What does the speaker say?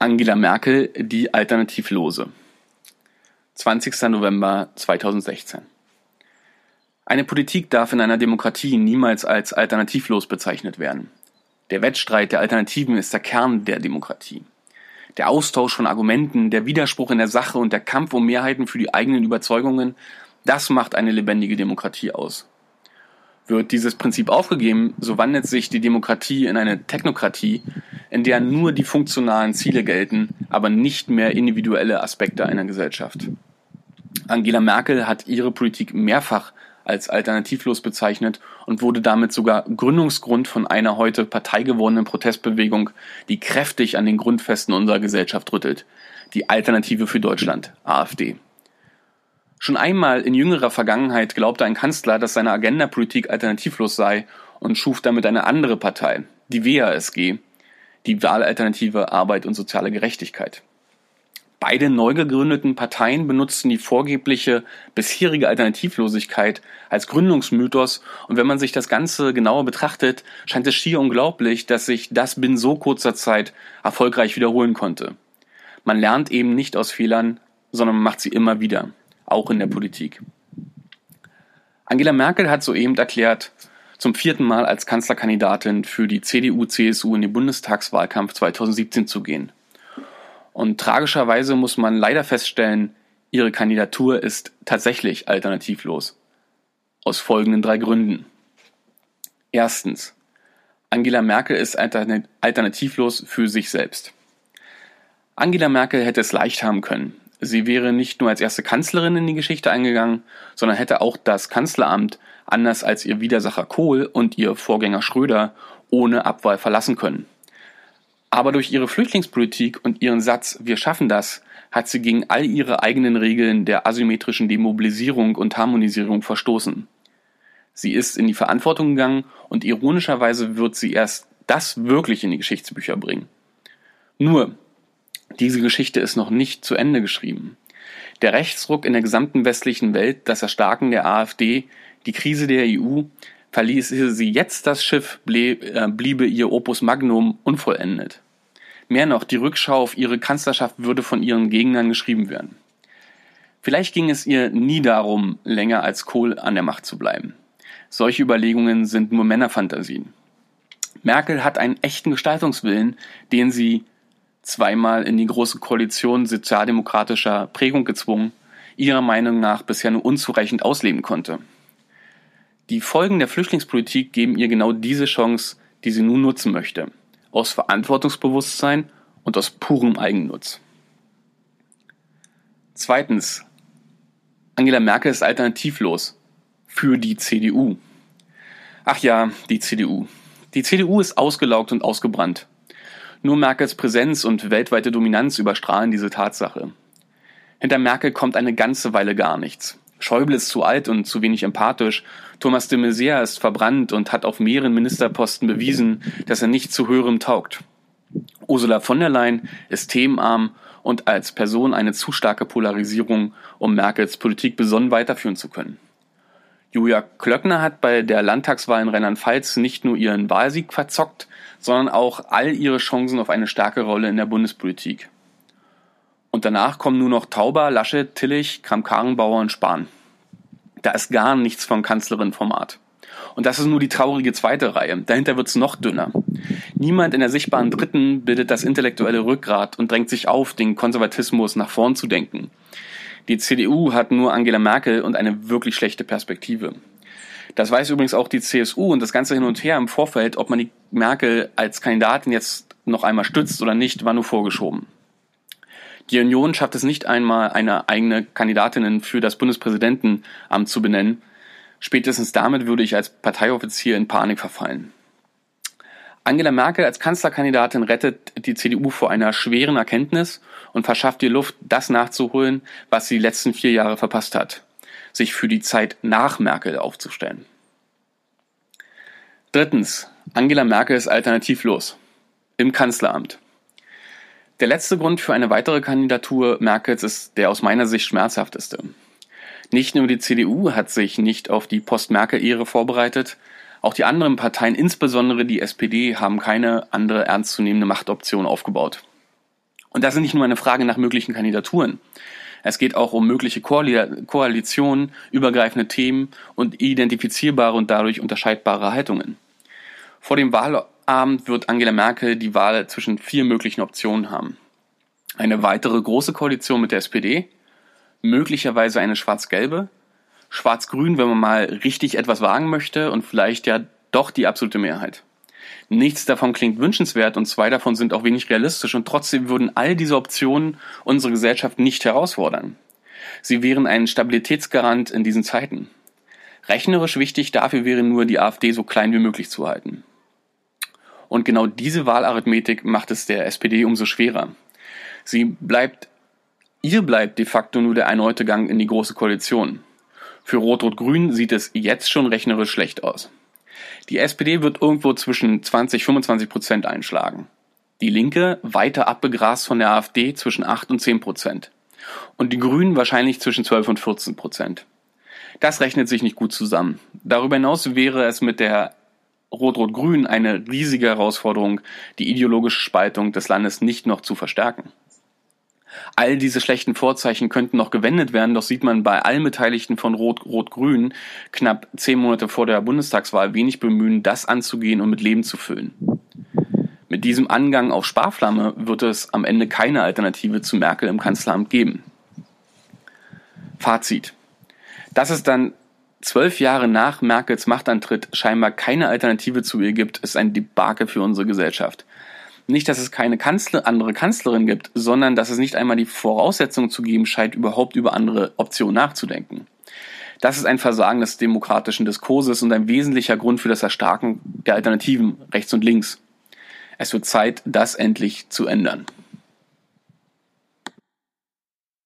Angela Merkel, die Alternativlose. 20. November 2016. Eine Politik darf in einer Demokratie niemals als alternativlos bezeichnet werden. Der Wettstreit der Alternativen ist der Kern der Demokratie. Der Austausch von Argumenten, der Widerspruch in der Sache und der Kampf um Mehrheiten für die eigenen Überzeugungen, das macht eine lebendige Demokratie aus. Wird dieses Prinzip aufgegeben, so wandelt sich die Demokratie in eine Technokratie, in der nur die funktionalen Ziele gelten, aber nicht mehr individuelle Aspekte einer Gesellschaft. Angela Merkel hat ihre Politik mehrfach als alternativlos bezeichnet und wurde damit sogar Gründungsgrund von einer heute parteigewordenen Protestbewegung, die kräftig an den Grundfesten unserer Gesellschaft rüttelt, die Alternative für Deutschland, AfD. Schon einmal in jüngerer Vergangenheit glaubte ein Kanzler, dass seine Agendapolitik alternativlos sei und schuf damit eine andere Partei, die WASG, die Wahlalternative Arbeit und soziale Gerechtigkeit. Beide neu gegründeten Parteien benutzten die vorgebliche bisherige Alternativlosigkeit als Gründungsmythos und wenn man sich das Ganze genauer betrachtet, scheint es schier unglaublich, dass sich das binnen so kurzer Zeit erfolgreich wiederholen konnte. Man lernt eben nicht aus Fehlern, sondern man macht sie immer wieder auch in der Politik. Angela Merkel hat soeben erklärt, zum vierten Mal als Kanzlerkandidatin für die CDU-CSU in den Bundestagswahlkampf 2017 zu gehen. Und tragischerweise muss man leider feststellen, ihre Kandidatur ist tatsächlich alternativlos. Aus folgenden drei Gründen. Erstens. Angela Merkel ist alternativlos für sich selbst. Angela Merkel hätte es leicht haben können. Sie wäre nicht nur als erste Kanzlerin in die Geschichte eingegangen, sondern hätte auch das Kanzleramt, anders als ihr Widersacher Kohl und ihr Vorgänger Schröder, ohne Abwahl verlassen können. Aber durch ihre Flüchtlingspolitik und ihren Satz Wir schaffen das hat sie gegen all ihre eigenen Regeln der asymmetrischen Demobilisierung und Harmonisierung verstoßen. Sie ist in die Verantwortung gegangen und ironischerweise wird sie erst das wirklich in die Geschichtsbücher bringen. Nur, diese Geschichte ist noch nicht zu Ende geschrieben. Der Rechtsruck in der gesamten westlichen Welt, das Erstarken der AfD, die Krise der EU, verließe sie jetzt das Schiff, äh, bliebe ihr Opus Magnum unvollendet. Mehr noch, die Rückschau auf ihre Kanzlerschaft würde von ihren Gegnern geschrieben werden. Vielleicht ging es ihr nie darum, länger als Kohl an der Macht zu bleiben. Solche Überlegungen sind nur Männerfantasien. Merkel hat einen echten Gestaltungswillen, den sie zweimal in die Große Koalition sozialdemokratischer Prägung gezwungen, ihrer Meinung nach bisher nur unzureichend ausleben konnte. Die Folgen der Flüchtlingspolitik geben ihr genau diese Chance, die sie nun nutzen möchte, aus Verantwortungsbewusstsein und aus purem Eigennutz. Zweitens. Angela Merkel ist alternativlos für die CDU. Ach ja, die CDU. Die CDU ist ausgelaugt und ausgebrannt. Nur Merkels Präsenz und weltweite Dominanz überstrahlen diese Tatsache. Hinter Merkel kommt eine ganze Weile gar nichts. Schäuble ist zu alt und zu wenig empathisch. Thomas de Maizière ist verbrannt und hat auf mehreren Ministerposten bewiesen, dass er nicht zu höherem taugt. Ursula von der Leyen ist themenarm und als Person eine zu starke Polarisierung, um Merkels Politik besonnen weiterführen zu können. Julia Klöckner hat bei der Landtagswahl in Rheinland-Pfalz nicht nur ihren Wahlsieg verzockt, sondern auch all ihre Chancen auf eine starke Rolle in der Bundespolitik. Und danach kommen nur noch Tauber, Laschet, Tillich, Kramp-Karrenbauer und Spahn. Da ist gar nichts vom Kanzlerin-Format. Und das ist nur die traurige zweite Reihe. Dahinter wird's noch dünner. Niemand in der sichtbaren Dritten bildet das intellektuelle Rückgrat und drängt sich auf, den Konservatismus nach vorn zu denken. Die CDU hat nur Angela Merkel und eine wirklich schlechte Perspektive. Das weiß übrigens auch die CSU und das Ganze hin und her im Vorfeld, ob man die Merkel als Kandidatin jetzt noch einmal stützt oder nicht, war nur vorgeschoben. Die Union schafft es nicht einmal, eine eigene Kandidatin für das Bundespräsidentenamt zu benennen. Spätestens damit würde ich als Parteioffizier in Panik verfallen. Angela Merkel als Kanzlerkandidatin rettet die CDU vor einer schweren Erkenntnis und verschafft ihr Luft, das nachzuholen, was sie die letzten vier Jahre verpasst hat sich für die Zeit nach Merkel aufzustellen. Drittens. Angela Merkel ist alternativlos. Im Kanzleramt. Der letzte Grund für eine weitere Kandidatur Merkels ist der aus meiner Sicht schmerzhafteste. Nicht nur die CDU hat sich nicht auf die Post-Merkel-Ehre vorbereitet, auch die anderen Parteien, insbesondere die SPD, haben keine andere ernstzunehmende Machtoption aufgebaut. Und das ist nicht nur eine Frage nach möglichen Kandidaturen. Es geht auch um mögliche Koalitionen, übergreifende Themen und identifizierbare und dadurch unterscheidbare Haltungen. Vor dem Wahlabend wird Angela Merkel die Wahl zwischen vier möglichen Optionen haben. Eine weitere große Koalition mit der SPD, möglicherweise eine schwarz-gelbe, schwarz-grün, wenn man mal richtig etwas wagen möchte und vielleicht ja doch die absolute Mehrheit. Nichts davon klingt wünschenswert und zwei davon sind auch wenig realistisch und trotzdem würden all diese Optionen unsere Gesellschaft nicht herausfordern. Sie wären ein Stabilitätsgarant in diesen Zeiten. Rechnerisch wichtig dafür wäre nur, die AfD so klein wie möglich zu halten. Und genau diese Wahlarithmetik macht es der SPD umso schwerer. Sie bleibt, ihr bleibt de facto nur der erneute Gang in die Große Koalition. Für Rot-Rot-Grün sieht es jetzt schon rechnerisch schlecht aus. Die SPD wird irgendwo zwischen 20 25 Prozent einschlagen. Die Linke weiter abbegrast von der AfD zwischen 8 und 10 Prozent. Und die Grünen wahrscheinlich zwischen 12 und 14 Prozent. Das rechnet sich nicht gut zusammen. Darüber hinaus wäre es mit der Rot-Rot-Grün eine riesige Herausforderung, die ideologische Spaltung des Landes nicht noch zu verstärken. All diese schlechten Vorzeichen könnten noch gewendet werden, doch sieht man bei allen Beteiligten von Rot-Rot-Grün knapp zehn Monate vor der Bundestagswahl wenig Bemühen, das anzugehen und mit Leben zu füllen. Mit diesem Angang auf Sparflamme wird es am Ende keine Alternative zu Merkel im Kanzleramt geben. Fazit. Dass es dann zwölf Jahre nach Merkels Machtantritt scheinbar keine Alternative zu ihr gibt, ist ein Debakel für unsere Gesellschaft. Nicht, dass es keine Kanzler, andere Kanzlerin gibt, sondern dass es nicht einmal die Voraussetzung zu geben scheint, überhaupt über andere Optionen nachzudenken. Das ist ein Versagen des demokratischen Diskurses und ein wesentlicher Grund für das Erstarken der Alternativen rechts und links. Es wird Zeit, das endlich zu ändern.